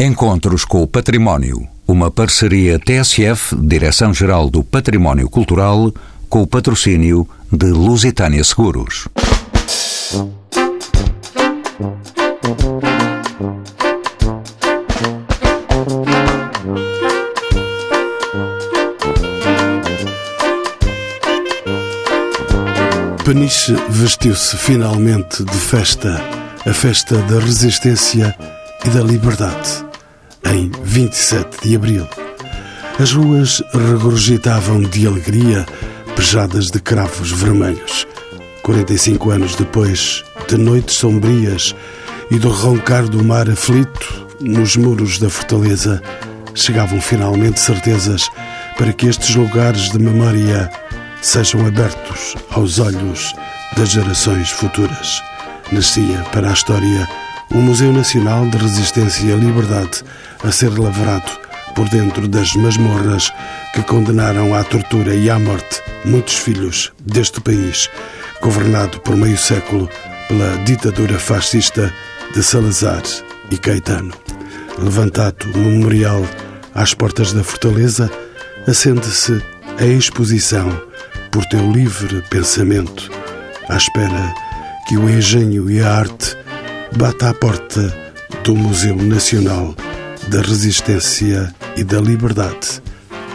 Encontros com o Património. Uma parceria TSF, Direção-Geral do Património Cultural, com o patrocínio de Lusitânia Seguros. Peniche vestiu-se finalmente de festa, a festa da resistência e da liberdade, em 27 de abril. As ruas regurgitavam de alegria, pejadas de cravos vermelhos. 45 anos depois, de noites sombrias e do roncar do mar aflito, nos muros da fortaleza, chegavam finalmente certezas para que estes lugares de memória sejam abertos aos olhos das gerações futuras. Nascia para a história o Museu Nacional de Resistência e Liberdade a ser lavrado por dentro das masmorras que condenaram à tortura e à morte muitos filhos deste país, governado por meio século pela ditadura fascista de Salazar e Caetano. Levantado o memorial às portas da fortaleza, acende-se a exposição por teu livre pensamento, à espera que o engenho e a arte bata à porta do Museu Nacional da Resistência e da Liberdade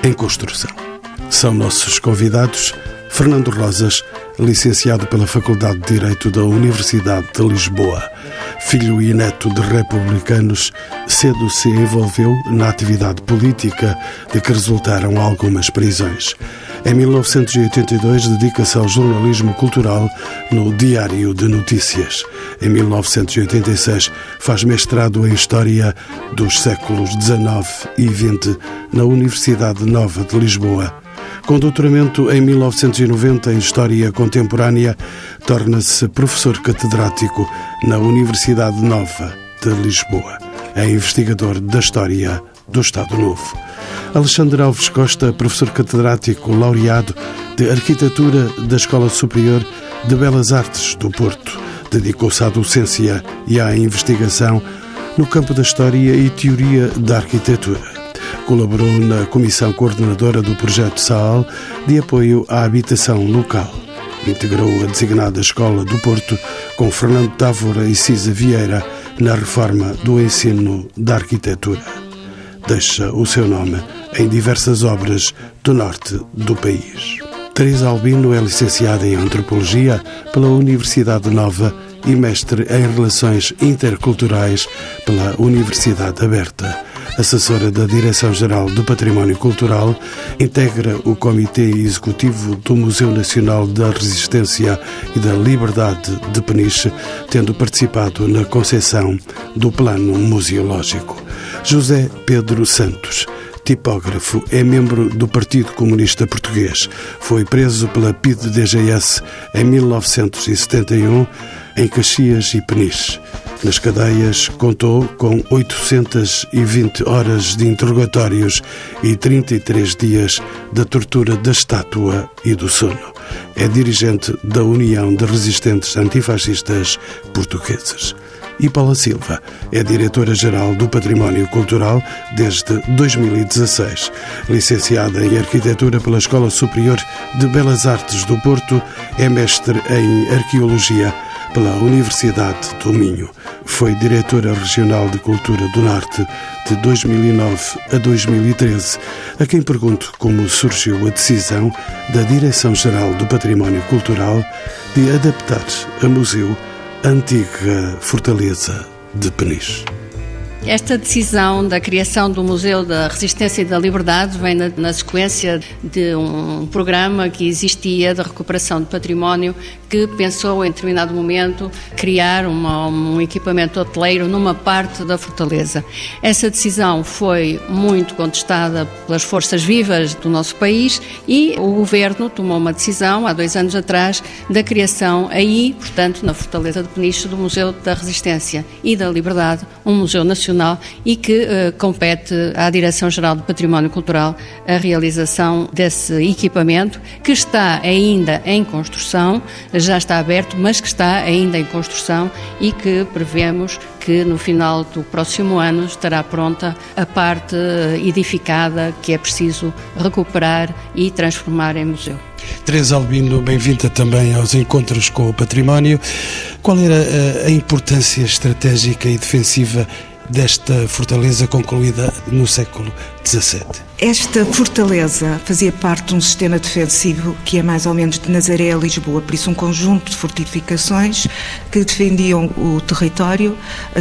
em construção. São nossos convidados Fernando Rosas, licenciado pela Faculdade de Direito da Universidade de Lisboa. Filho e neto de republicanos, cedo se envolveu na atividade política, de que resultaram algumas prisões. Em 1982, dedica-se ao jornalismo cultural no Diário de Notícias. Em 1986, faz mestrado em História dos séculos XIX e XX na Universidade Nova de Lisboa. Com doutoramento em 1990 em História Contemporânea, torna-se professor catedrático na Universidade Nova de Lisboa. É investigador da História do Estado Novo. Alexandre Alves Costa, professor catedrático laureado de Arquitetura da Escola Superior de Belas Artes do Porto, dedicou-se à docência e à investigação no campo da História e Teoria da Arquitetura. Colaborou na comissão coordenadora do projeto SAAL de apoio à habitação local. Integrou a designada Escola do Porto com Fernando Távora e Cisa Vieira na reforma do ensino da arquitetura. Deixa o seu nome em diversas obras do norte do país. Teresa Albino é licenciada em Antropologia pela Universidade Nova e mestre em Relações Interculturais pela Universidade Aberta assessora da Direção-Geral do Património Cultural, integra o Comitê Executivo do Museu Nacional da Resistência e da Liberdade de Peniche, tendo participado na concepção do Plano Museológico. José Pedro Santos tipógrafo, é membro do Partido Comunista Português. Foi preso pela PIDE-DGS em 1971 em Caxias e Peniche. Nas cadeias, contou com 820 horas de interrogatórios e 33 dias da tortura da estátua e do sono. É dirigente da União de Resistentes Antifascistas Portugueses. E Paula Silva é diretora-geral do Património Cultural desde 2016. Licenciada em Arquitetura pela Escola Superior de Belas Artes do Porto, é mestre em Arqueologia pela Universidade do Minho. Foi diretora regional de Cultura do Norte de 2009 a 2013, a quem pergunto como surgiu a decisão da Direção-Geral do Património Cultural de adaptar a museu a antiga fortaleza de Peniche. Esta decisão da criação do Museu da Resistência e da Liberdade vem na, na, sequência de um programa que existia de recuperação de património que pensou em determinado momento criar uma, um equipamento hoteleiro numa parte da fortaleza. Essa decisão foi muito contestada pelas forças vivas do nosso país e o governo tomou uma decisão há dois anos atrás da criação aí, portanto, na fortaleza de Peniche do Museu da Resistência e da Liberdade, um museu nacional Nacional e que uh, compete à Direção-Geral do Património Cultural a realização desse equipamento, que está ainda em construção, já está aberto, mas que está ainda em construção e que prevemos que no final do próximo ano estará pronta a parte edificada que é preciso recuperar e transformar em museu. Teresa Albino, bem-vinda também aos encontros com o património. Qual era a importância estratégica e defensiva desta fortaleza concluída no século XVII? Esta fortaleza fazia parte de um sistema defensivo que é mais ou menos de Nazaré a Lisboa, por isso um conjunto de fortificações que defendiam o território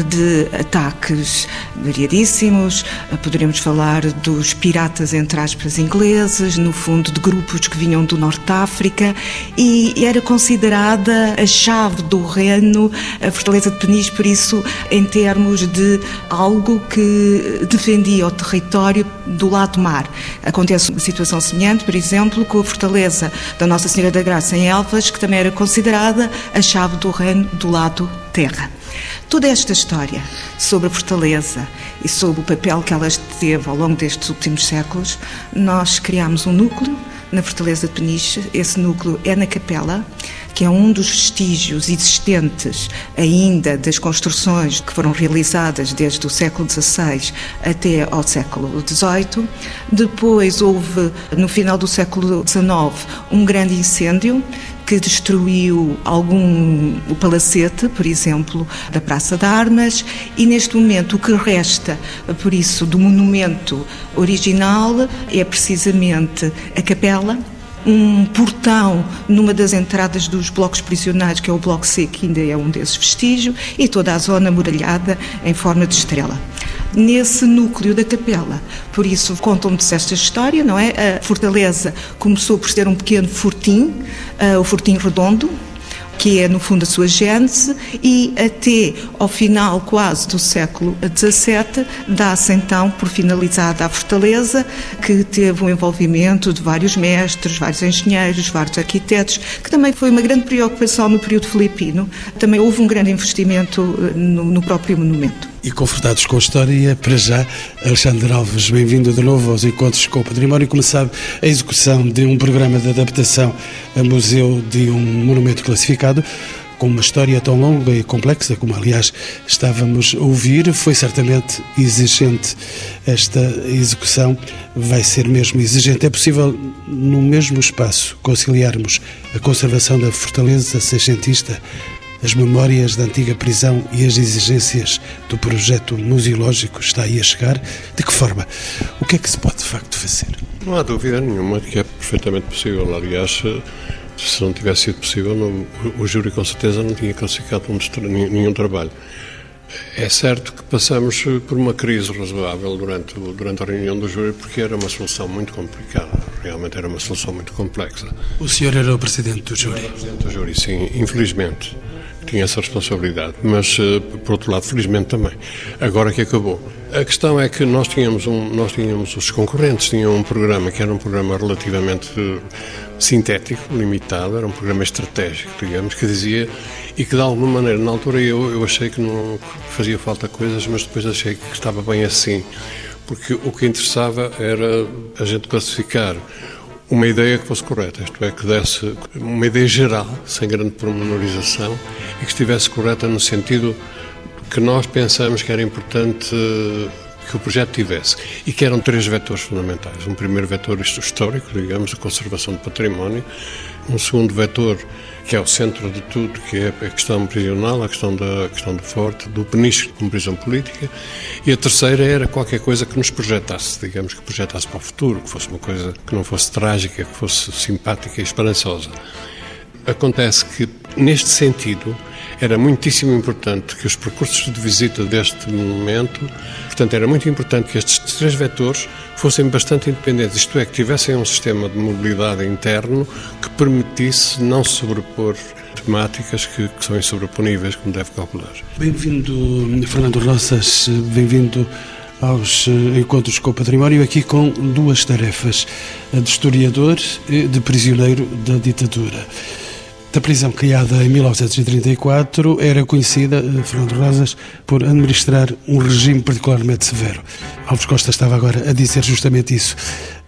de ataques variadíssimos. Poderíamos falar dos piratas, entre aspas, ingleses, no fundo de grupos que vinham do Norte de África e era considerada a chave do reino, a fortaleza de Peniche, por isso em termos de algo que defendia o território do lado mar. Acontece uma situação semelhante, por exemplo, com a fortaleza da Nossa Senhora da Graça em Elvas, que também era considerada a chave do reino do lado terra. Toda esta história sobre a fortaleza e sobre o papel que ela teve ao longo destes últimos séculos, nós criámos um núcleo na Fortaleza de Peniche. Esse núcleo é na Capela, que é um dos vestígios existentes ainda das construções que foram realizadas desde o século XVI até ao século XVIII. Depois houve, no final do século XIX, um grande incêndio que destruiu algum o palacete, por exemplo, da Praça de Armas, e neste momento o que resta, por isso, do monumento original é precisamente a capela um portão numa das entradas dos blocos prisionais, que é o Bloco C, que ainda é um desses vestígios, e toda a zona muralhada em forma de estrela nesse núcleo da capela. Por isso, contam-nos esta história, não é? A fortaleza começou por ser um pequeno fortim, uh, o fortim redondo, que é no fundo a sua gênese, e até ao final quase do século XVII dá-se então por finalizada a fortaleza, que teve um envolvimento de vários mestres, vários engenheiros, vários arquitetos, que também foi uma grande preocupação no período filipino. Também houve um grande investimento eh, no, no próprio monumento. E confortados com a história, para já, Alexandre Alves, bem-vindo de novo aos Encontros com o Património. Como sabe, a execução de um programa de adaptação a museu de um monumento classificado com uma história tão longa e complexa, como aliás estávamos a ouvir, foi certamente exigente. Esta execução vai ser mesmo exigente. É possível, no mesmo espaço, conciliarmos a conservação da fortaleza seiscentista as memórias da antiga prisão e as exigências do projeto museológico está aí a chegar? De que forma? O que é que se pode de facto fazer? Não há dúvida nenhuma de que é perfeitamente possível. Aliás, se não tivesse sido possível, não, o júri com certeza não tinha classificado nenhum trabalho. É certo que passamos por uma crise razoável durante, durante a reunião do júri, porque era uma solução muito complicada, realmente era uma solução muito complexa. O senhor era o presidente do júri? Era o presidente do júri, sim, infelizmente tinha essa responsabilidade, mas eh, por outro lado, felizmente também. Agora que acabou. A questão é que nós tínhamos, um, nós tínhamos os concorrentes tinham um programa que era um programa relativamente eh, sintético, limitado, era um programa estratégico, digamos, que dizia e que de alguma maneira, na altura eu, eu achei que não fazia falta coisas, mas depois achei que estava bem assim, porque o que interessava era a gente classificar uma ideia que fosse correta, isto é, que desse uma ideia geral, sem grande pormenorização, e que estivesse correta no sentido que nós pensamos que era importante que o projeto tivesse e que eram três vetores fundamentais. Um primeiro vetor histórico, digamos, a conservação do património. Um segundo vetor que é o centro de tudo, que é a questão prisional, a questão, da, a questão do forte, do peniche como prisão política, e a terceira era qualquer coisa que nos projetasse, digamos, que projetasse para o futuro, que fosse uma coisa que não fosse trágica, que fosse simpática e esperançosa. Acontece que, neste sentido, era muitíssimo importante que os percursos de visita deste momento, portanto, era muito importante que estes três vetores fossem bastante independentes, isto é, que tivessem um sistema de mobilidade interno que permitisse não sobrepor temáticas que, que são insobreponíveis, como deve calcular. Bem-vindo, Fernando Roças, bem-vindo aos eh, encontros com o património, aqui com duas tarefas, a de historiador e de prisioneiro da ditadura. Da prisão criada em 1934, era conhecida, eh, Fernando Rosas, por administrar um regime particularmente severo. Alves Costa estava agora a dizer justamente isso.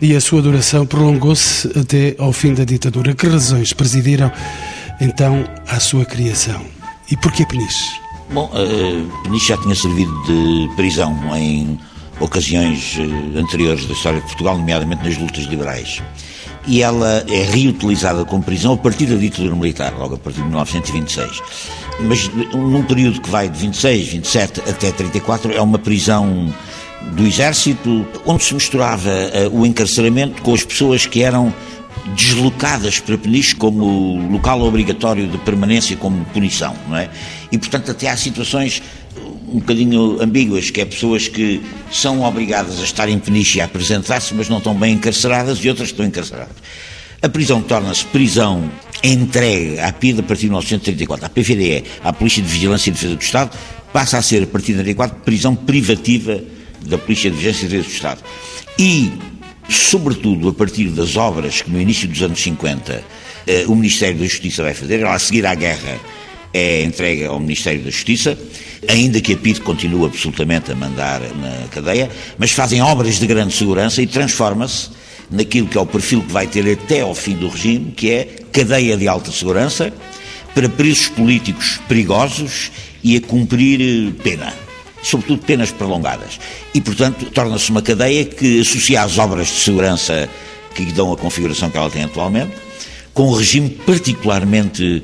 E a sua duração prolongou-se até ao fim da ditadura. Que razões presidiram, então, à sua criação? E porquê Peniche? Bom, uh, Peniche já tinha servido de prisão em ocasiões uh, anteriores da história de Portugal, nomeadamente nas lutas liberais e ela é reutilizada como prisão a partir da ditadura militar, logo a partir de 1926. Mas num período que vai de 26, 27 até 34, é uma prisão do exército onde se misturava uh, o encarceramento com as pessoas que eram deslocadas para Peniche como local obrigatório de permanência como punição, não é? E portanto até há situações um bocadinho ambíguas, que é pessoas que são obrigadas a estar em Peniche e a apresentar-se, mas não estão bem encarceradas e outras estão encarceradas. A prisão torna-se prisão entregue à PID a partir de 1934. A PVDE, a Polícia de Vigilância e Defesa do Estado, passa a ser, a partir de 1934, prisão privativa da Polícia de Vigilância e Defesa do Estado. E, sobretudo, a partir das obras que no início dos anos 50 eh, o Ministério da Justiça vai fazer, ela a seguir à guerra é entregue ao Ministério da Justiça, ainda que a PID continue absolutamente a mandar na cadeia, mas fazem obras de grande segurança e transforma-se naquilo que é o perfil que vai ter até ao fim do regime, que é cadeia de alta segurança para presos políticos perigosos e a cumprir eh, pena, sobretudo penas prolongadas. E, portanto, torna-se uma cadeia que associa às obras de segurança que dão a configuração que ela tem atualmente, com um regime particularmente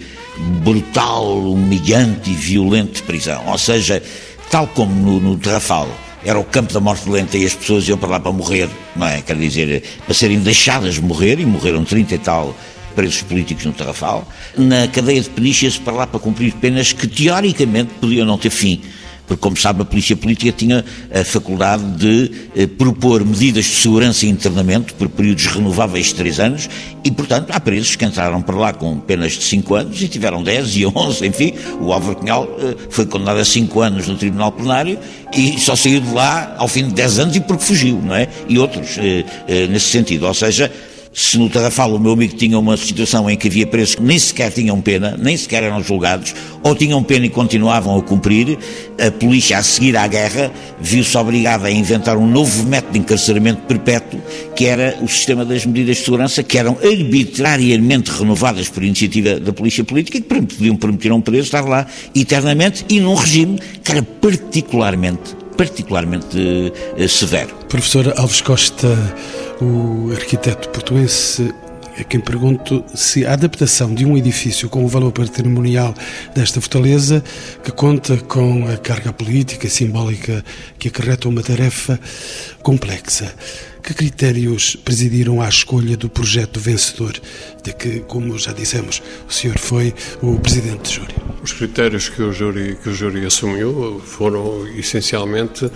brutal, humilhante e violento de prisão. Ou seja, tal como no, no Terrafal era o campo da morte lenta e as pessoas iam para lá para morrer, não é? Quer dizer, para serem deixadas morrer, e morreram 30 e tal presos políticos no Terrafal. Na cadeia de Peniche para lá para cumprir penas que teoricamente podiam não ter fim porque, como sabe, a Polícia Política tinha a faculdade de eh, propor medidas de segurança e internamento por períodos renováveis de três anos e, portanto, há presos que entraram para lá com penas de cinco anos e tiveram dez e onze, enfim. O Álvaro Cunhal eh, foi condenado a cinco anos no Tribunal Plenário e só saiu de lá ao fim de dez anos e porque fugiu, não é? E outros eh, eh nesse sentido. Ou seja, se no Tarrafal o meu amigo tinha uma situação em que havia presos que nem sequer tinham pena, nem sequer eram julgados, ou tinham pena e continuavam a cumprir, a polícia, a seguir à guerra, viu-se obrigada a inventar um novo método de encarceramento perpétuo, que era o sistema das medidas de segurança, que eram arbitrariamente renovadas por iniciativa da polícia política, que podiam permitir a um preso estar lá eternamente e num regime que era particularmente, particularmente eh, severo. Professor Alves Costa, o arquiteto portuense a quem pergunto se a adaptação de um edifício com o valor patrimonial desta fortaleza, que conta com a carga política e simbólica que acarreta uma tarefa complexa, que critérios presidiram à escolha do projeto vencedor, de que, como já dissemos, o senhor foi o presidente de júri? Os critérios que o júri, que o júri assumiu foram, essencialmente,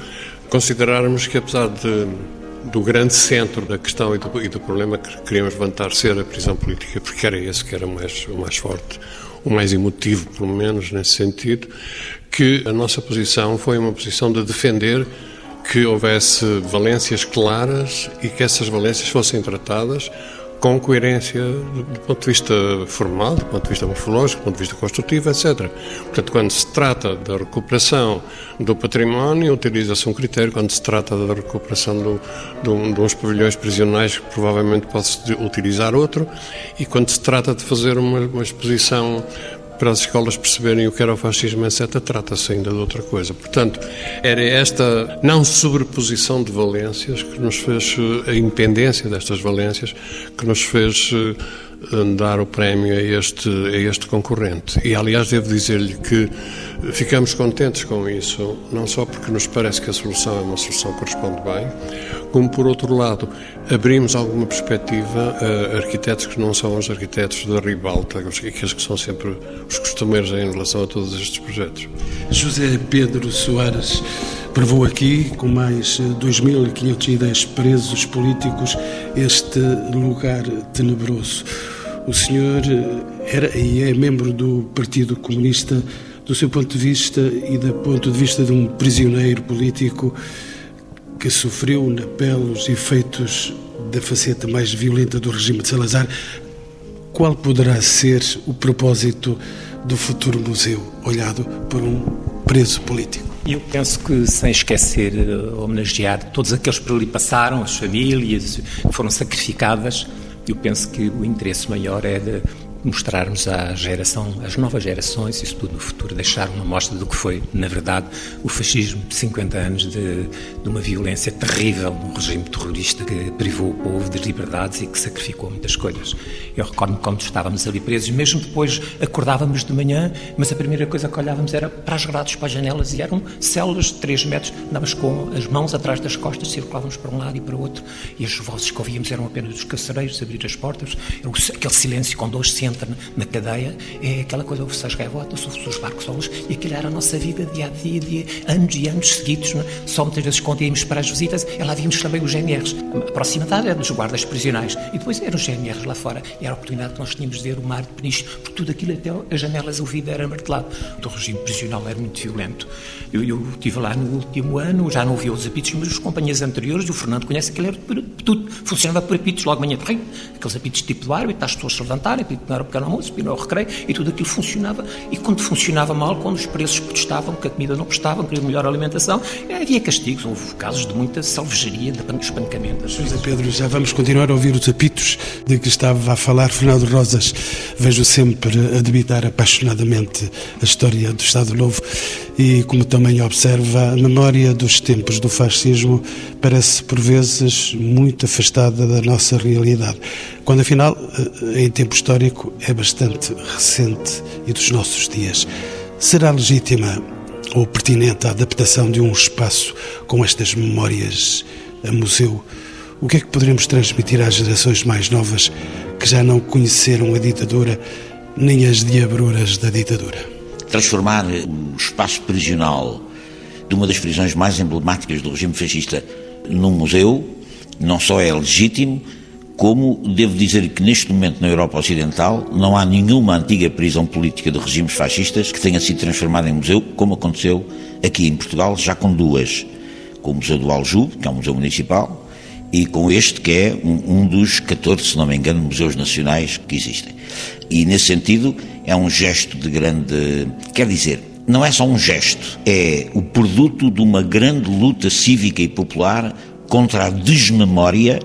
considerarmos que, apesar de do grande centro da questão e do, e do, problema que queríamos levantar ser a prisão política, porque era esse que era o mais, o mais forte, o mais emotivo, pelo menos nesse sentido, que a nossa posição foi uma posição de defender que houvesse valências claras e que essas valências fossem tratadas com coerência do, ponto de vista formal, do ponto de vista morfológico, do ponto de vista construtivo, etc. Portanto, quando se trata da recuperação do património, utiliza-se um critério, quando se trata da recuperação do, do, de uns pavilhões prisionais, provavelmente pode-se utilizar outro, e quando se trata de fazer uma, uma exposição para as escolas perceberem o que era o fascismo, etc., trata-se ainda de outra coisa. Portanto, era esta não sobreposição de valências que nos fez, a independência destas valências, que nos fez eh, dar o prémio a este, a este concorrente. E, aliás, devo dizer-lhe que ficamos contentes com isso, não só porque nos parece que a solução é uma solução que corresponde bem, como, por outro lado, abrimos alguma perspectiva a arquitetos que não são os arquitetos da ribalta, aqueles que são sempre os costumeiros em relação a todos estes projetos. José Pedro Soares provou aqui, com mais 2.510 presos políticos, este lugar tenebroso. O senhor era e é membro do Partido Comunista. Do seu ponto de vista e do ponto de vista de um prisioneiro político, que sofreu na pele os efeitos da faceta mais violenta do regime de Salazar, qual poderá ser o propósito do futuro museu, olhado por um preso político? Eu penso que, sem esquecer uh, homenagear todos aqueles que por ali passaram, as famílias que foram sacrificadas, eu penso que o interesse maior é de mostrarmos à geração, às novas gerações, isso tudo no futuro, deixar uma mostra do que foi, na verdade, o fascismo de 50 anos de, de uma violência terrível, um regime terrorista que privou o povo das liberdades e que sacrificou muitas coisas. Eu recordo-me quando estávamos ali presos, mesmo depois acordávamos de manhã, mas a primeira coisa que olhávamos era para as grades, para as janelas, e eram células de 3 metros, andávamos com as mãos atrás das costas, circulávamos para um lado e para o outro, e as vozes que ouvíamos eram apenas dos carcereiros abrir as portas, aquele silêncio quando hoje se entra na cadeia, é aquela coisa, ouve-se as gaivotas, ouve-se os barcos solos, e aquilo era a nossa vida dia a dia, dia anos e anos seguidos. É? Só muitas vezes quando íamos para as visitas, é lá víamos também os GNRs. A proximidade era dos guardas prisionais, e depois eram os GNRs lá fora, e era a oportunidade que nós tínhamos de ver o mar de Peniche, porque tudo aquilo até as janelas, o vidro era martelado. O regime prisional era muito violento. Eu, eu estive lá no último ano, já não ouvi os apitos, mas os companheiros anteriores, o Fernando conhece aquilo, era tudo, funcionava por apitos, logo manhã de rei, aqueles apitos tipo do árbitro, as pessoas se levantarem, apito não era o pequeno almoço, ao recreio, e tudo aquilo funcionava. E quando funcionava mal, quando os preços protestavam, que a comida não prestava, queriam melhor alimentação, havia castigos, houve casos de muita salvejaria, de espancamento. José Pedro, já vamos continuar a ouvir os apitos de que estava a falar Fernando Rosas. Vejo sempre a debitar apaixonadamente a história do Estado Novo e, como também observa, a memória dos tempos do fascismo parece, por vezes, muito afastada da nossa realidade, quando, afinal, eh, em tempo histórico, é bastante recente e dos nossos dias. Será legítima ou pertinente a adaptação de um espaço com estas memórias a museu? O que é que poderemos transmitir às gerações mais novas que já não conheceram a ditadura nem as diabruras da ditadura? transformar o espaço prisional de uma das prisões mais emblemáticas do regime fascista num museu não só é legítimo, como devo dizer que neste momento na Europa Ocidental não há nenhuma antiga prisão política de regimes fascistas que tenha sido transformada em museu, como aconteceu aqui em Portugal, já com duas. Com o Museu do Aljube, que é um museu municipal, e com este que é um, um, dos 14, se não me engano, museus nacionais que existem. E nesse sentido é um gesto de grande. Quer dizer, não é só um gesto, é o produto de uma grande luta cívica e popular contra a desmemória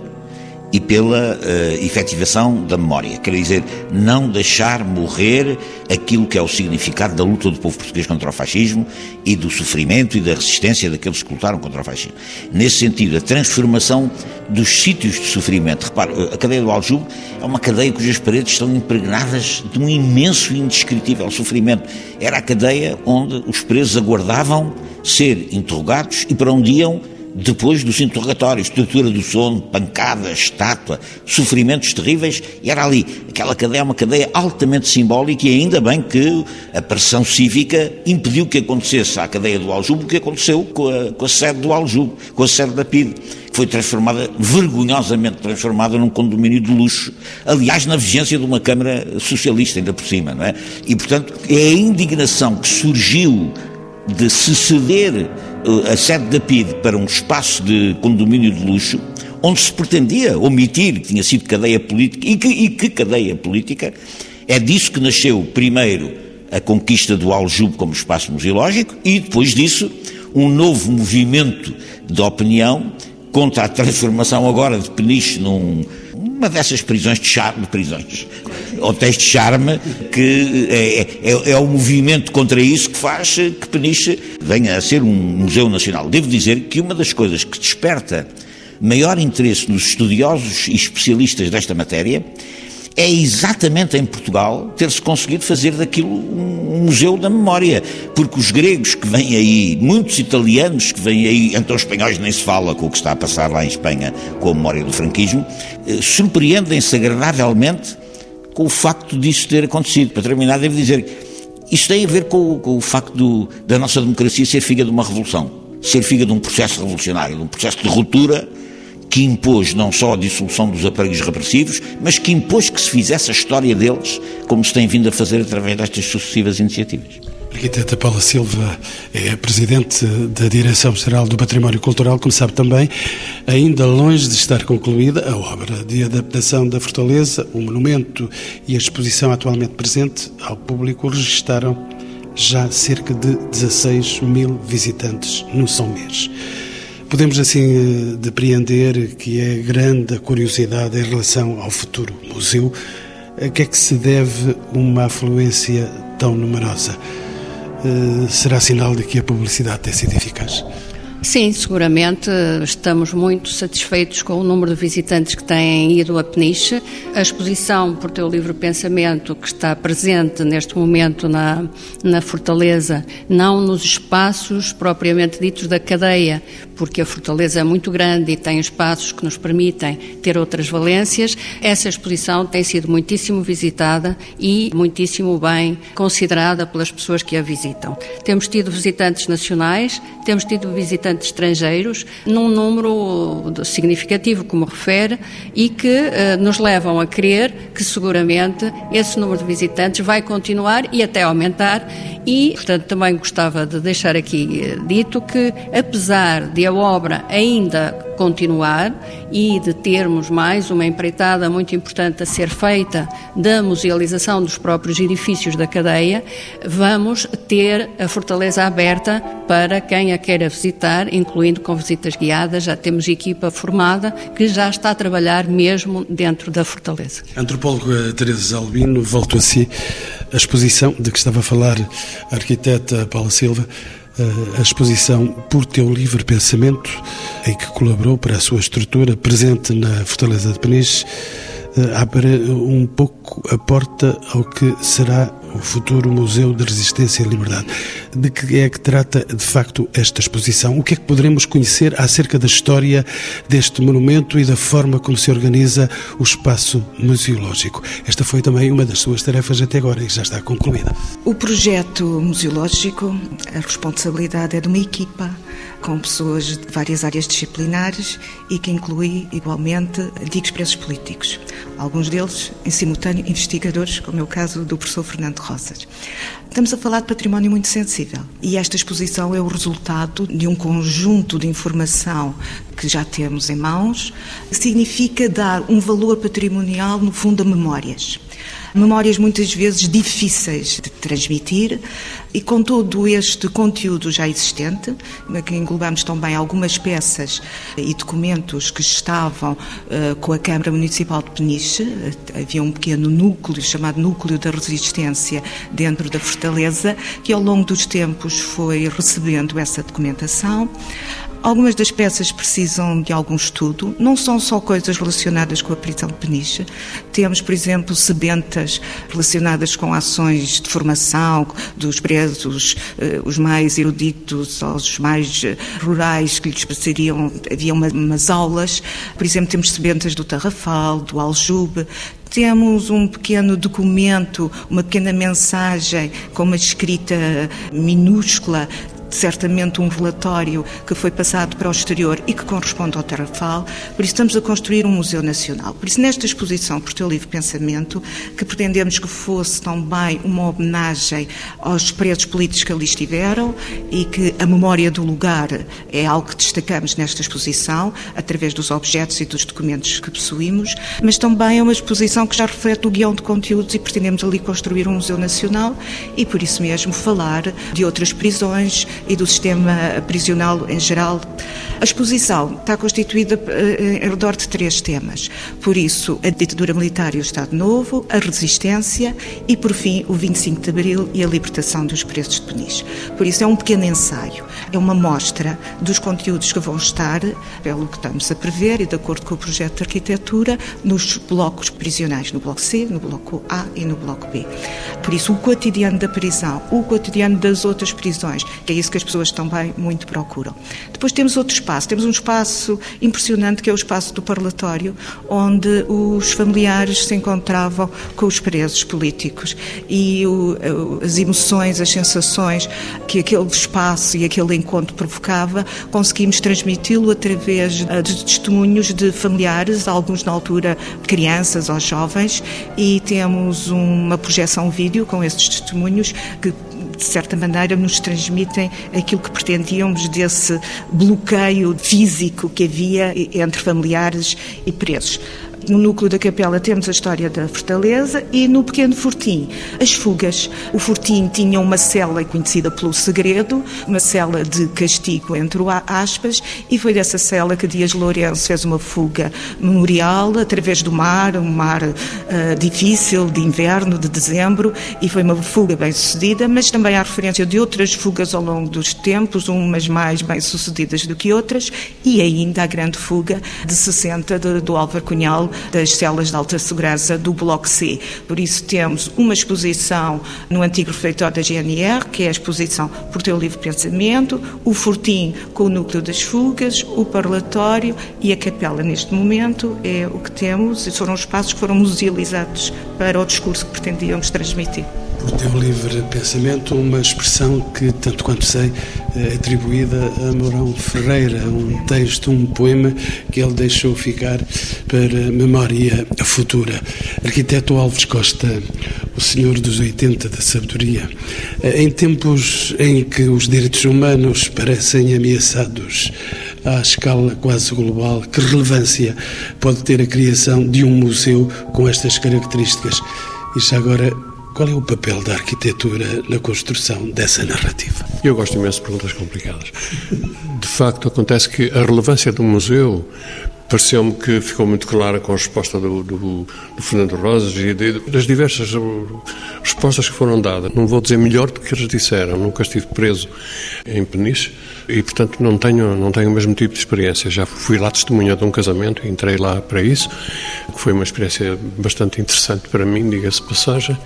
e pela uh, efetivação da memória. Quer dizer, não deixar morrer aquilo que é o significado da luta do povo português contra o fascismo e do sofrimento e da resistência daqueles que lutaram contra o fascismo. Nesse sentido, a transformação dos sítios de sofrimento. Repare, a cadeia do Aljube é uma cadeia cujas paredes estão impregnadas de um imenso e indescritível sofrimento. Era a cadeia onde os presos aguardavam ser interrogados e para onde iam depois dos interrogatórios, tortura do sono, pancada, estátua, sofrimentos terríveis, e era ali. Aquela cadeia é uma cadeia altamente simbólica e ainda bem que a pressão cívica impediu que acontecesse à cadeia do Aljube o que aconteceu com a, com a sede do Aljube, com a sede da PIDE foi transformada, vergonhosamente transformada num condomínio de luxo, aliás, na vigência de uma Câmara Socialista, ainda por cima, não é? E, portanto, é a indignação que surgiu de se ceder a sede da PID para um espaço de condomínio de luxo, onde se pretendia omitir que tinha sido cadeia política, e que, e que cadeia política, é disso que nasceu primeiro a conquista do Aljube como espaço museológico e depois disso um novo movimento de opinião contra a transformação agora de Peniche num, uma dessas prisões de charme, prisões, hotéis de charme, que é, é, é, o movimento contra isso que faz que Peniche venha a ser um museu nacional. Devo dizer que uma das coisas que desperta maior interesse nos estudiosos e especialistas desta matéria é exatamente em Portugal ter-se conseguido fazer daquilo um museu da memória, porque os gregos que vêm aí, muitos italianos que vêm aí, então espanhóis nem se fala com o que está a passar lá em Espanha com a memória do franquismo, eh, surpreendem-se agradavelmente com o facto disso ter acontecido. Para terminar, devo dizer, isto tem a ver com, com o facto do, da nossa democracia ser filha de uma revolução, ser filha de um processo revolucionário, de um processo de ruptura que impôs não só a dissolução dos aparelhos repressivos, mas que impôs que se fizesse a história deles, como se tem vindo a fazer através destas sucessivas iniciativas. arquiteta Paula Silva é presidente da Direção-Geral do Património Cultural, como sabe também, ainda longe de estar concluída a obra de adaptação da Fortaleza, o monumento e a exposição atualmente presente ao público registaram já cerca de 16 mil visitantes no São Mês. Podemos assim eh, depreender que é grande a curiosidade em relação ao futuro museu. A que é que se deve uma afluência tão numerosa? Eh, será sinal de que a publicidade tem sido eficaz? Sim, seguramente estamos muito satisfeitos com o número de visitantes que têm ido a Peniche. A exposição por teu livre pensamento, que está presente neste momento na, na Fortaleza, não nos espaços propriamente ditos da cadeia, porque a Fortaleza é muito grande e tem espaços que nos permitem ter outras valências. Essa exposição tem sido muitíssimo visitada e muitíssimo bem considerada pelas pessoas que a visitam. Temos tido visitantes nacionais, temos tido visitantes estrangeiros, num número significativo, como refere, e que eh, nos levam a crer que seguramente esse número de visitantes vai continuar e até aumentar. E, portanto, também gostava de deixar aqui eh, dito que, apesar de a obra ainda continuar e de termos mais uma empreitada muito importante a ser feita da musealização dos próprios edifícios da cadeia, vamos ter a fortaleza aberta para quem a queira visitar, incluindo com visitas guiadas. Já temos equipa formada que já está a trabalhar mesmo dentro da fortaleza. Antropóloga Teresa Albino, volto a si. A exposição de que estava a falar a arquiteta Paula Silva a exposição Por Teu Livre Pensamento, em que colaborou para a sua estrutura, presente na Fortaleza de Peniche, eh, abre um pouco a porta ao que será o futuro Museu de Resistência e Liberdade. De que é que trata, de facto, esta exposição? O que é que poderemos conhecer acerca da história deste monumento e da forma como se organiza o espaço museológico? Esta foi também uma das suas tarefas até agora e já está concluída. O projeto museológico, a responsabilidade é de uma equipa com pessoas de várias áreas disciplinares e que inclui, igualmente, antigos presos políticos. Alguns deles, em simultâneo, investigadores, como é o caso do professor Fernando Rosas. Estamos a falar de património muito sensível e esta exposição é o resultado de um conjunto de informação que já temos em mãos. Significa dar um valor patrimonial, no fundo, a memórias memórias muitas vezes difíceis de transmitir, e com todo este conteúdo já existente, que englobamos também algumas peças e documentos que estavam uh, com a Câmara Municipal de Peniche, havia um pequeno núcleo chamado Núcleo da Resistência dentro da Fortaleza, que ao longo dos tempos foi recebendo essa documentação. Algumas das peças precisam de algum estudo, não são só coisas relacionadas com a prisão de Peniche. Temos, por exemplo, sebentas relacionadas com ações de formação dos presos, eh, os mais eruditos aos mais eh, rurais, que lhes passariam, havia umas aulas. Por exemplo, temos sebentas do Tarrafal, do Aljube, temos um pequeno documento, uma pequena mensagem com uma escrita minúscula certamente um relatório que foi passado para o exterior e que corresponde ao Tarrafal, por isso estamos a construir um Museu Nacional. Por isso, nesta exposição, por teu livre pensamento, que pretendemos que fosse também uma homenagem aos presos políticos que ali estiveram e que a memória do lugar é algo que destacamos nesta exposição, através dos objetos e dos documentos que possuímos, mas também é uma exposição que já reflete o guião de conteúdos e pretendemos ali construir um Museu Nacional e, por isso mesmo, falar de outras prisões e do sistema prisional em geral. A exposição está constituída eh, em redor de três temas. Por isso, a ditadura militar e o Estado Novo, a resistência e, por fim, o 25 de Abril e a libertação dos presos de Peniche. Por isso, é um pequeno ensaio, é uma mostra dos conteúdos que vão estar, pelo que estamos a prever e de acordo com o projeto de arquitetura, nos blocos prisionais, no bloco C, no bloco A e no bloco B. Por isso, o cotidiano da prisão, o cotidiano das outras prisões, que é isso que as pessoas também muito procuram. Depois temos outro espaço, temos um espaço impressionante que é o espaço do parlatório, onde os familiares se encontravam com os presos políticos e o, as emoções, as sensações que aquele espaço e aquele encontro provocava, conseguimos transmiti-lo através eh, de testemunhos de familiares, alguns na altura crianças ou jovens, e temos uma projeção vídeo com esses testemunhos que de certa maneira, nos transmitem aquilo que pretendíamos desse bloqueio físico que havia entre familiares e presos. No núcleo da capela temos a história da fortaleza e no pequeno fortim as fugas. O fortim tinha uma cela conhecida pelo segredo, uma cela de castigo entre aspas, e foi dessa cela que Dias Lourenço fez uma fuga memorial através do mar, um mar uh, difícil de inverno, de dezembro, e foi uma fuga bem sucedida, mas também há referência de outras fugas ao longo dos tempos, umas mais bem sucedidas do que outras, e ainda a grande fuga de 60 de, do Álvaro Cunhal das celas de alta segurança do Bloco C. Por isso temos uma exposição no antigo refeitório da GNR, que é a exposição por teu livre pensamento, o Fortim com o núcleo das fugas, o parlatório e a capela neste momento é o que temos foram os espaços que foram musealizados para o discurso que pretendíamos transmitir por teu livre pensamento, uma expressão que, tanto quanto sei, é atribuída a Mourão Ferreira, um texto, um poema que ele deixou ficar para memória futura. Arquiteto Alves Costa, o senhor dos 80 da sabedoria, em tempos em que os direitos humanos parecem ameaçados, à escala quase global, que relevância pode ter a criação de um museu com estas características? E já agora, qual é o papel da arquitetura na construção dessa narrativa? Eu gosto imenso de perguntas complicadas. De facto, acontece que a relevância do museu pareceu-me que ficou muito clara com a resposta do, do, do Fernando Rosas e de, das diversas respostas que foram dadas. Não vou dizer melhor do que eles disseram, nunca estive preso em Peniche e, portanto, não tenho, não tenho o mesmo tipo de experiência. Já fui lá testemunha de um casamento e entrei lá para isso, que foi uma experiência bastante interessante para mim, diga-se passagem.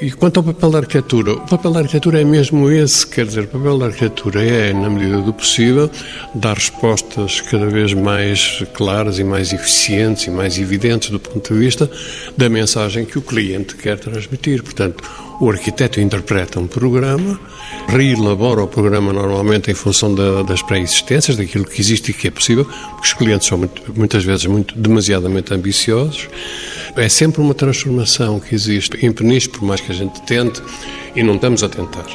E quanto ao papel da arquitetura, o papel da arquitetura é mesmo esse, quer dizer, o papel da arquitetura é, na medida do possível, dar respostas cada vez mais claras e mais eficientes e mais evidentes do ponto de vista da mensagem que o cliente quer transmitir. Portanto, o arquiteto interpreta um programa, reelabora o programa normalmente em função da, das pré-existências, daquilo que existe e que é possível, porque os clientes são muito, muitas vezes muito demasiadamente ambiciosos. É sempre uma transformação que existe em Peniche, por mais que a gente tente, e não estamos a tentar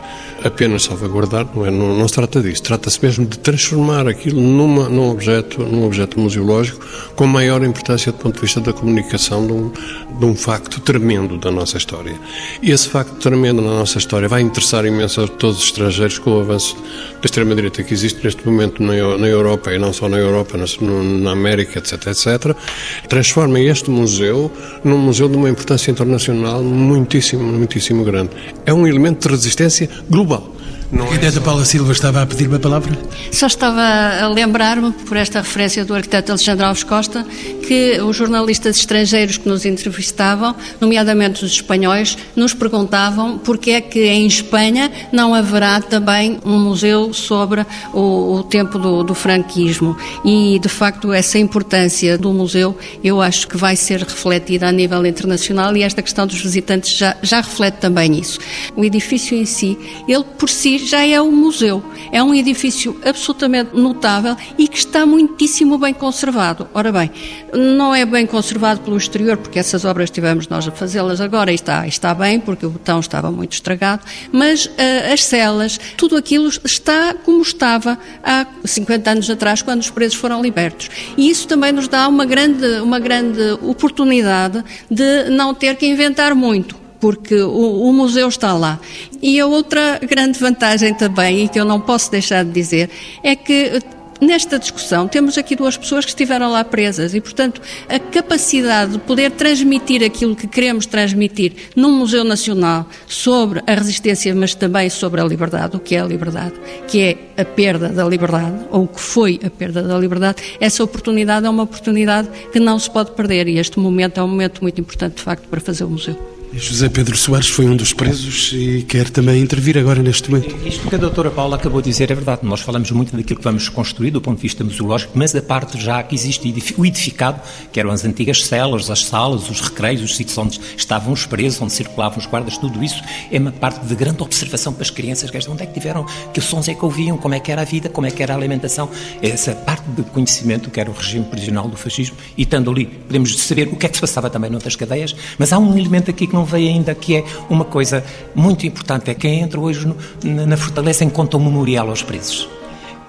apenas salvaguardar, não, é, não, não se trata disso. Trata-se mesmo de transformar aquilo numa, num, objeto, num objeto museológico com maior importância do ponto de vista da comunicação de um, de um facto tremendo da nossa história. E esse facto tremendo na nossa história vai interessar imenso a todos os estrangeiros com o avanço da extrema-direita que existe neste momento na, na Europa, e não só na Europa, na, na América, etc, etc. Transforma este museu num museu de uma importância internacional muitíssimo, muitíssimo grande. É um elemento de resistência global não a é Paula Silva estava a pedir uma palavra? Só estava a lembrar-me, por esta referência do arquiteto Alexandre Alves Costa, que os jornalistas estrangeiros que nos entrevistavam, nomeadamente os espanhóis, nos perguntavam porque é que em Espanha não haverá também um museu sobre o, o tempo do, do franquismo. E, de facto, essa importância do museu eu acho que vai ser refletida a nível internacional e esta questão dos visitantes já, já reflete também isso. O edifício em si, ele por si já é um museu. É um edifício absolutamente notável e que está muitíssimo bem conservado. Ora bem, não é bem conservado pelo exterior, porque essas obras tivemos nós a fazê-las agora e está, está bem, porque o botão estava muito estragado, mas uh, as celas, tudo aquilo está como estava há 50 anos atrás, quando os presos foram libertos. E isso também nos dá uma grande, uma grande oportunidade de não ter que inventar muito porque o, o, museu está lá. E a outra grande vantagem também, e que eu não posso deixar de dizer, é que Nesta discussão, temos aqui duas pessoas que estiveram lá presas e, portanto, a capacidade de poder transmitir aquilo que queremos transmitir num Museu Nacional sobre a resistência, mas também sobre a liberdade, o que é a liberdade, que é a perda da liberdade, ou o que foi a perda da liberdade, essa oportunidade é uma oportunidade que não se pode perder e este momento é um momento muito importante, de facto, para fazer o museu. José Pedro Soares foi um dos presos e quer também intervir agora neste momento. Isto que a doutora Paula acabou de dizer é verdade. Nós falamos muito daquilo que vamos construir do ponto de vista museológico, mas a parte já que existe, o edificado, que eram as antigas celas, as salas, os recreios, os sítios onde estavam os presos, onde circulavam os guardas, tudo isso é uma parte de grande observação para as crianças, que onde é que tiveram, que sons é que ouviam, como é que era a vida, como é que era a alimentação. Essa parte de conhecimento que era o regime prisional do fascismo e estando ali, podemos saber o que é que se passava também noutras cadeias, mas há um elemento aqui que não não veio ainda, que é uma coisa muito importante, é quem entra hoje no, na Fortaleza encontra um memorial aos presos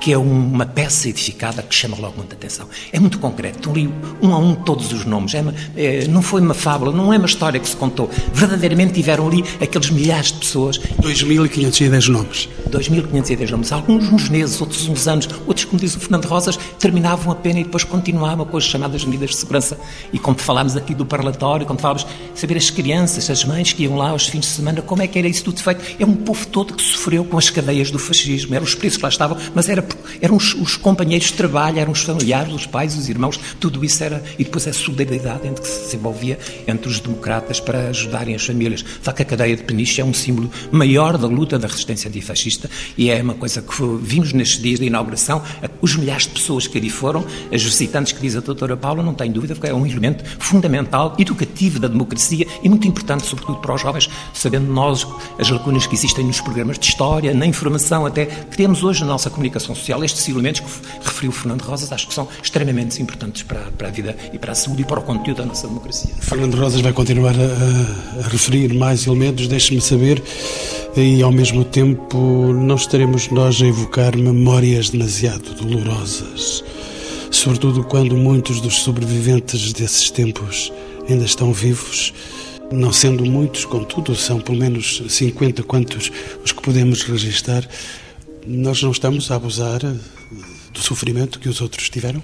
que é uma peça edificada que chama logo muita atenção. É muito concreto, li um a um todos os nomes. É, é, não foi uma fábula, não é uma história que se contou. Verdadeiramente tiveram ali aqueles milhares de pessoas. 2.510 nomes. 2.510 nomes. Alguns uns meses, outros uns anos, outros, como diz o Fernando Rosas, terminavam a pena e depois continuavam com as chamadas medidas de segurança. E como falámos aqui do parlatório, como falámos, saber as crianças, as mães que iam lá aos fins de semana, como é que era isso tudo feito. É um povo todo que sofreu com as cadeias do fascismo. Eram os preços que lá estavam, mas era eram os, os, companheiros de trabalho, eram os familiares, os pais, os irmãos, tudo isso era. E depois a solidariedade entre que se desenvolvia entre os democratas para ajudarem as famílias. De facto, a cadeia de Peniche é um símbolo maior da luta da resistência antifascista e é uma coisa que vimos nestes dias de inauguração. Os milhares de pessoas que ali foram, as visitantes que diz a doutora Paula, não tem dúvida, porque é um elemento fundamental, educativo da democracia e muito importante, sobretudo para os jovens, sabendo nós as lacunas que existem nos programas de história, na informação até, que temos hoje na nossa comunicação social social, estes elementos que referiu Fernando Rosas, acho que são extremamente importantes para, para a vida e para a saúde e para o conteúdo da nossa democracia. Fernando Rosas vai continuar a, a referir mais elementos, deixe-me saber, e ao mesmo tempo não estaremos nós a evocar memórias demasiado dolorosas, sobretudo quando muitos dos sobreviventes desses tempos ainda estão vivos. Não sendo muitos, contudo, são pelo menos 50 quantos os que podemos registar nós não estamos a abusar eh, do sofrimento que os outros tiveram?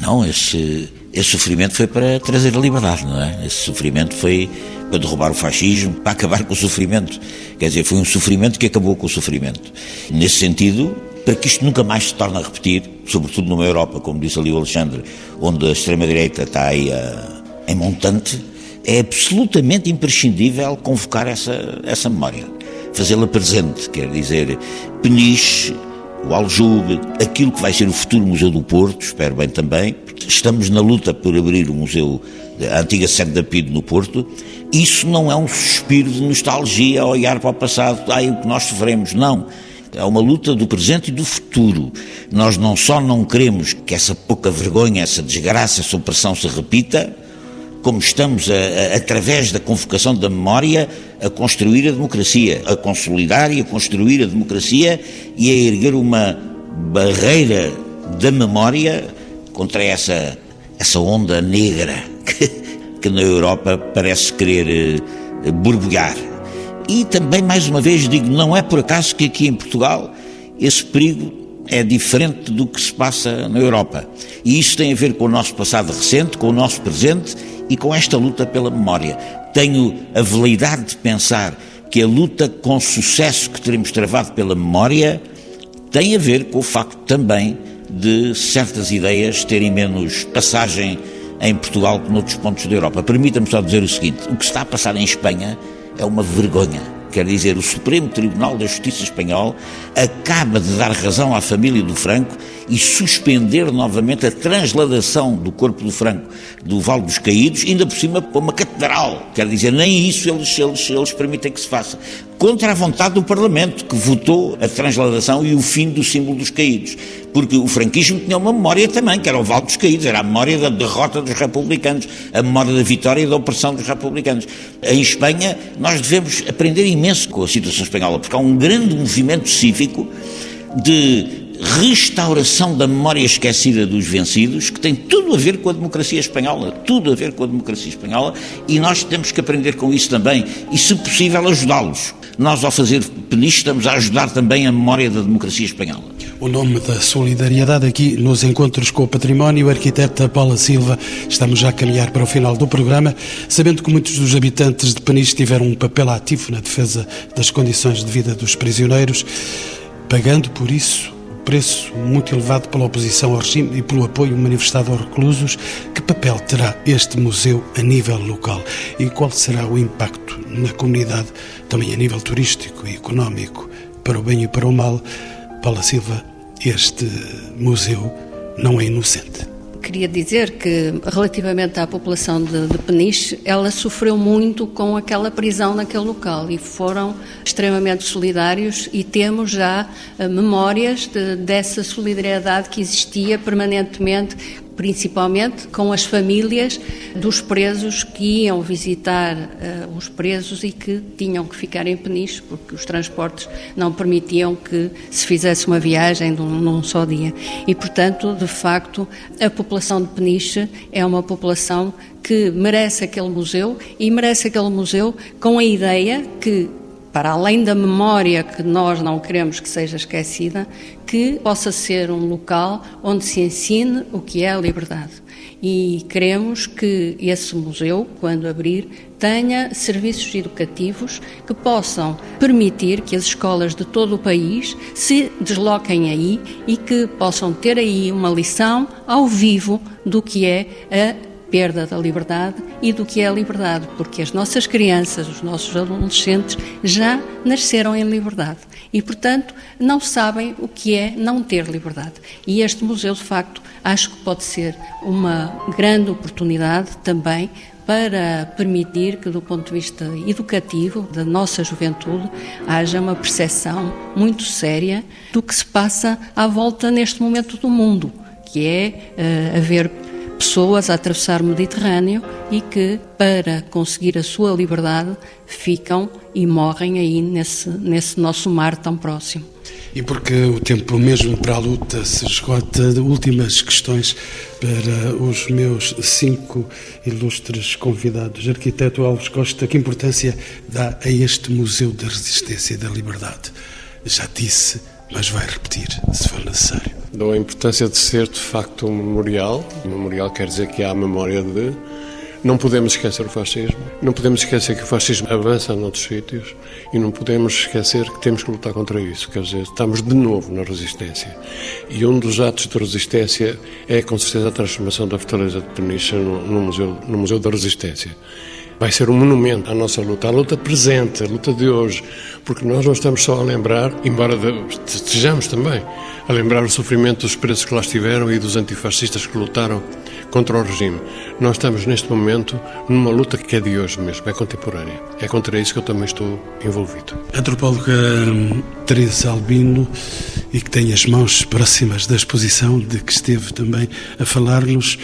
Não, esse, esse sofrimento foi para trazer a liberdade, não é? Esse sofrimento foi para derrubar o fascismo, para acabar com o sofrimento. Quer dizer, foi um sofrimento que acabou com o sofrimento. Nesse sentido, para que isto nunca mais se torne a repetir, sobretudo numa Europa, como disse ali o Alexandre, onde a extrema-direita está aí a, em montante, é absolutamente imprescindível convocar essa, essa memória fazê-la presente, quer dizer, Peniche, o Aljube, aquilo que vai ser o futuro Museu do Porto, espero bem também. Estamos na luta por abrir o Museu, a antiga sede da PID no Porto. Isso não é um suspiro de nostalgia a olhar para o passado, ai, o que nós sofremos, não. É uma luta do presente e do futuro. Nós não só não queremos que essa pouca vergonha, essa desgraça, essa opressão se repita, como estamos, a, a, através da convocação da memória, a construir a democracia, a consolidar e a construir a democracia e a erguer uma barreira da memória contra essa, essa onda negra que, que na Europa parece querer uh, borbulhar. E também, mais uma vez, digo, não é por acaso que aqui em Portugal esse perigo é diferente do que se passa na Europa. E isso tem a ver com o nosso passado recente, com o nosso presente e com esta luta pela memória. Tenho a veleidade de pensar que a luta com sucesso que teremos travado pela memória tem a ver com o facto também de certas ideias terem menos passagem em Portugal que noutros pontos da Europa. Permita-me só dizer o seguinte: o que está a passar em Espanha é uma vergonha quer dizer, o Supremo Tribunal da Justiça Espanhol acaba de dar razão à família do Franco e suspender novamente a transladação do corpo do Franco do Vale dos Caídos, ainda por cima para uma catedral. Quer dizer, nem isso eles, eles, eles permitem que se faça. Contra a vontade do Parlamento, que votou a transladação e o fim do símbolo dos caídos. Porque o franquismo tinha uma memória também, que era o Vale dos Caídos, era a memória da derrota dos republicanos, a memória da vitória e da opressão dos republicanos. Em Espanha, nós devemos aprender imenso com a situação espanhola, porque há um grande movimento cívico de restauração da memória esquecida dos vencidos, que tem tudo a ver com a democracia espanhola, tudo a ver com a democracia espanhola, e nós temos que aprender com isso também, e se possível ajudá-los. Nós, ao fazer peniche, estamos a ajudar também a memória da democracia espanhola. O nome da solidariedade aqui nos encontros com o património, arquiteta Paula Silva, estamos já a caminhar para o final do programa, sabendo que muitos dos habitantes de Peniche tiveram um papel ativo na defesa das condições de vida dos prisioneiros, pagando por isso preço muito elevado pela oposição ao regime e pelo apoio manifestado aos reclusos, que papel terá este museu a nível local e qual será o impacto na comunidade, também a nível turístico e económico, para o bem e para o mal? Paula Silva, este museu não é inocente. Queria dizer que, relativamente à população de, de, Peniche, ela sofreu muito com aquela prisão naquele local e foram extremamente solidários e temos já uh, memórias de, dessa solidariedade que existia permanentemente principalmente com as famílias dos presos que iam visitar uh, os presos e que tinham que ficar em Peniche, porque os transportes não permitiam que se fizesse uma viagem num, num só dia. E, portanto, de facto, a população de Peniche é uma população que merece aquele museu e merece aquele museu com a ideia que para além da memória que nós não queremos que seja esquecida, que possa ser um local onde se ensine o que é a liberdade. E queremos que esse museu, quando abrir, tenha serviços educativos que possam permitir que as escolas de todo o país se desloquem aí e que possam ter aí uma lição ao vivo do que é a perda da liberdade e do que é a liberdade, porque as nossas crianças, os nossos adolescentes já nasceram em liberdade e, portanto, não sabem o que é não ter liberdade. E este museu, de facto, acho que pode ser uma grande oportunidade também para permitir que, do ponto de vista educativo da nossa juventude, haja uma percepção muito séria do que se passa à volta neste momento do mundo, que é uh, haver pessoas a atravessar o Mediterrâneo e que, para conseguir a sua liberdade, ficam e morrem aí nesse, nesse nosso mar tão próximo. E porque o tempo mesmo para a luta se esgota, últimas questões para os meus cinco ilustres convidados. Arquiteto Alves Costa, que importância dá a este Museu da Resistência e da Liberdade? Já disse, mas vai repetir, se for necessário. Dou a importância de ser, de facto, um memorial. Memorial quer dizer que há a memória de. Não podemos esquecer o fascismo, não podemos esquecer que o fascismo avança noutros sítios e não podemos esquecer que temos que lutar contra isso. Quer dizer, estamos de novo na resistência. E um dos atos de resistência é, com certeza, a transformação da Fortaleza de Peniche no, no, museu, no museu da Resistência vai ser um monumento à nossa luta, à luta presente, à luta de hoje, porque nós não estamos só a lembrar, embora estejamos também, a lembrar o sofrimento dos presos que lá estiveram e dos antifascistas que lutaram contra o regime. Nós estamos neste momento numa luta que é de hoje mesmo, é contemporânea. É contra isso que eu também estou envolvido. Antropóloga hum, Teresa Albino, e que tem as mãos próximas da exposição, de que esteve também a falar-nos,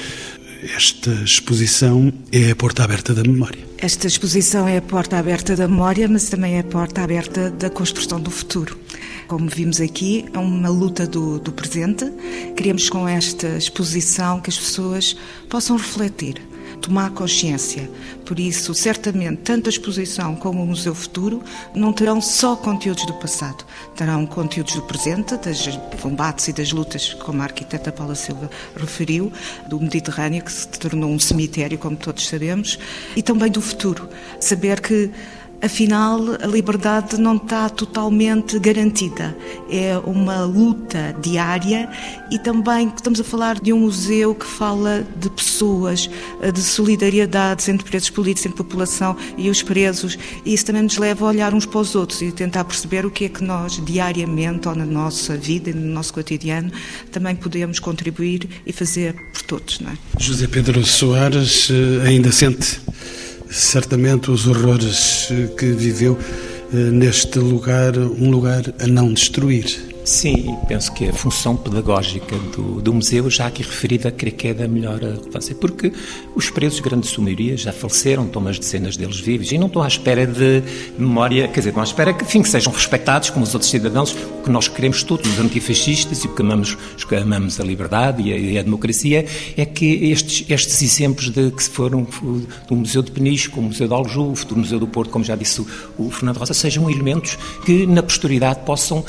esta exposição é a porta aberta da memória. Esta exposição é a porta aberta da memória, mas também é a porta aberta da construção do futuro. Como vimos aqui, é uma luta do, do presente. Queremos, com esta exposição, que as pessoas possam refletir tomar consciência. Por isso, certamente, tanto a exposição como o Museu Futuro não terão só conteúdos do passado, terão conteúdos do presente, dos combates e das lutas, como a arquiteta Paula Silva referiu, do Mediterrâneo, que se tornou um cemitério, como todos sabemos, e também do futuro. Saber que afinal a liberdade não está totalmente garantida. É uma luta diária e também estamos a falar de um museu que fala de pessoas, de solidariedade entre presos políticos, entre a população e os presos. E isso também nos leva a olhar uns para os outros e tentar perceber o que é que nós diariamente ou na nossa vida e no nosso cotidiano também podemos contribuir e fazer por todos. É? José Pedro Soares eh, ainda sente certamente os horrores que viveu eh, neste lugar, um lugar a não destruir. Sim, penso que a função pedagógica do, do museu, já aqui referida, creio que é da melhor relevância, porque os presos, grande maioria, já faleceram, estão umas dezenas deles vivos e não estão à espera de memória, quer dizer, estão à espera que, enfim, que sejam respeitados como os outros cidadãos, o que nós queremos todos, os antifascistas, e o que amamos, os que amamos a liberdade e a, e a democracia, é que estes, estes exemplos de que foram do Museu de Peniche, como o Museu de Aljuf, do Museu do Porto, como já disse o, o Fernando Rosa, sejam elementos que na posteridade possam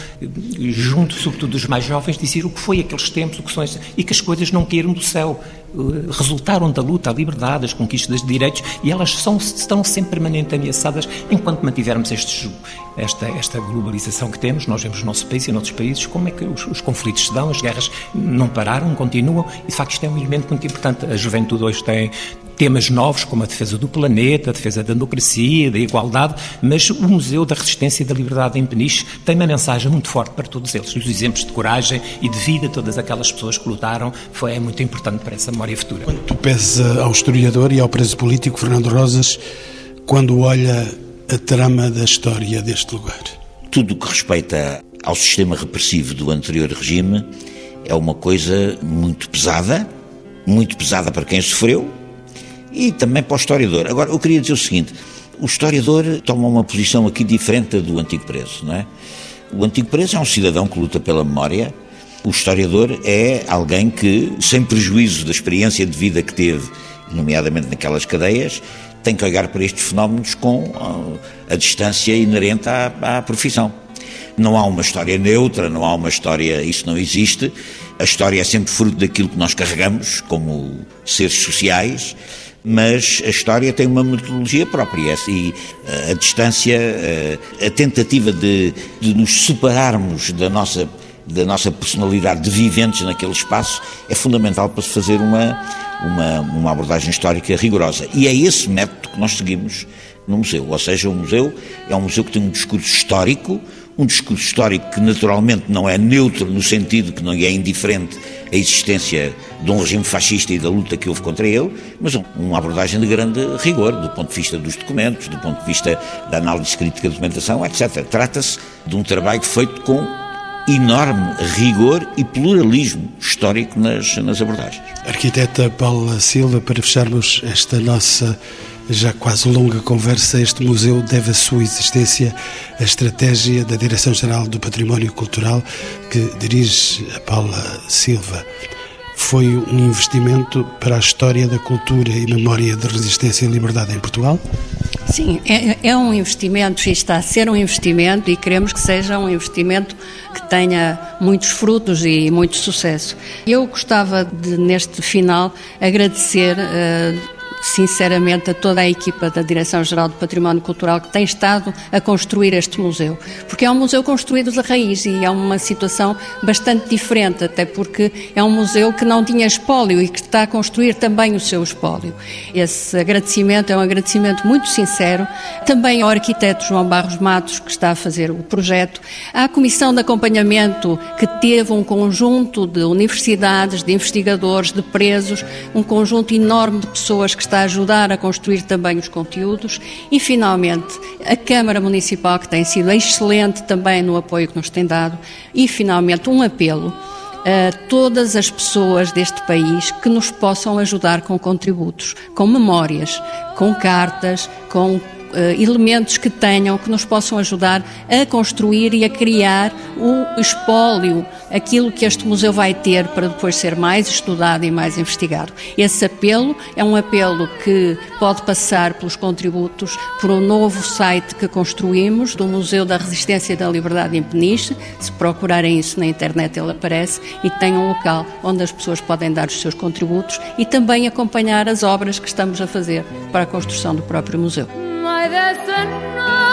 junto, sobretudo, dos mais jovens, dizer o que foi aqueles tempos, o que são e que as coisas não caíram do céu. Eh, resultaram da luta, a liberdade, as conquistas de direitos e elas são, estão sempre permanentemente ameaçadas enquanto mantivermos estes, esta, esta globalização que temos. Nós vemos no nosso país e em outros países como é que os, os, conflitos se dão, as guerras não pararam, continuam e de facto isto é um elemento muito importante. A juventude hoje tem, temas novos como a defesa do planeta, a defesa da democracia, da igualdade, mas o Museu da Resistência e da Liberdade em Peniche tem uma mensagem muito forte para todos eles. Os exemplos de coragem e de vida de todas aquelas pessoas que lutaram foi é muito importante para essa memória futura. Quando tu pesa ao historiador e ao preso político Fernando Rosas, quando olha a trama da história deste lugar? Tudo o que respeita ao sistema repressivo do anterior regime é uma coisa muito pesada, muito pesada para quem sofreu e também para o historiador. Agora, eu queria dizer o seguinte: o historiador toma uma posição aqui diferente do antigo preso, não é? O antigo preso é um cidadão que luta pela memória. O historiador é alguém que, sem prejuízo da experiência de vida que teve, nomeadamente naquelas cadeias, tem que olhar para estes fenómenos com a, ah, a distância inerente à, à profissão. Não há uma história neutra, não há uma história, isso não existe. A história é sempre fruto daquilo que nós carregamos como seres sociais, mas a história tem uma metodologia própria e eh, a distância, eh, a tentativa de, de nos separarmos da nossa da nossa personalidade de viventes naquele espaço é fundamental para se fazer uma, uma, uma abordagem histórica rigorosa. E é esse método que nós seguimos no museu. Ou seja, o museu é um museu que tem um discurso histórico, um discurso histórico que naturalmente não é neutro no sentido que não é indiferente a existência de um regime fascista e da luta que houve contra ele, mas uma abordagem de grande rigor do ponto de vista dos documentos, do ponto de vista da análise crítica da documentação, etc. Trata-se de um trabalho feito com enorme rigor e pluralismo histórico nas, nas abordagens. Arquiteta Paula Silva, para fecharmos esta nossa já quase longa conversa, este museu deve a sua existência à estratégia da Direção-Geral do Património Cultural que dirige a Paula Silva. Foi um investimento para a história da cultura e memória de resistência e liberdade em Portugal? Sim, é, é um investimento e está a ser um investimento e queremos que seja um investimento que tenha muitos frutos e muito sucesso. Eu gostava de, neste final, agradecer. Uh, sinceramente a toda a equipa da Direção-Geral do Património Cultural que tem estado a construir este museu, porque é um museu construído da raiz e é uma situação bastante diferente, até porque é um museu que não tinha espólio e que está a construir também o seu espólio. Esse agradecimento é um agradecimento muito sincero, também ao arquiteto João Barros Matos, que está a fazer o projeto, à Comissão de Acompanhamento, que teve um conjunto de universidades, de investigadores, de presos, um conjunto enorme de pessoas que está a ajudar a construir também os conteúdos. E, finalmente, a Câmara Municipal, que tem sido excelente também no apoio que nos tem dado, e, finalmente, um apelo a todas as pessoas deste país que nos possam ajudar com contributos, com memórias, com cartas, com elementos que tenham, que nos possam ajudar a construir e a criar o espólio, aquilo que este museu vai ter para depois ser mais estudado e mais investigado. Esse apelo é um apelo que pode passar pelos contributos por um novo site que construímos do Museu da Resistência e da Liberdade em Peniche. Se procurarem isso na internet, ele aparece e tem um local onde as pessoas podem dar os seus contributos e também acompanhar as obras que estamos a fazer para a construção do próprio museu. para sanar.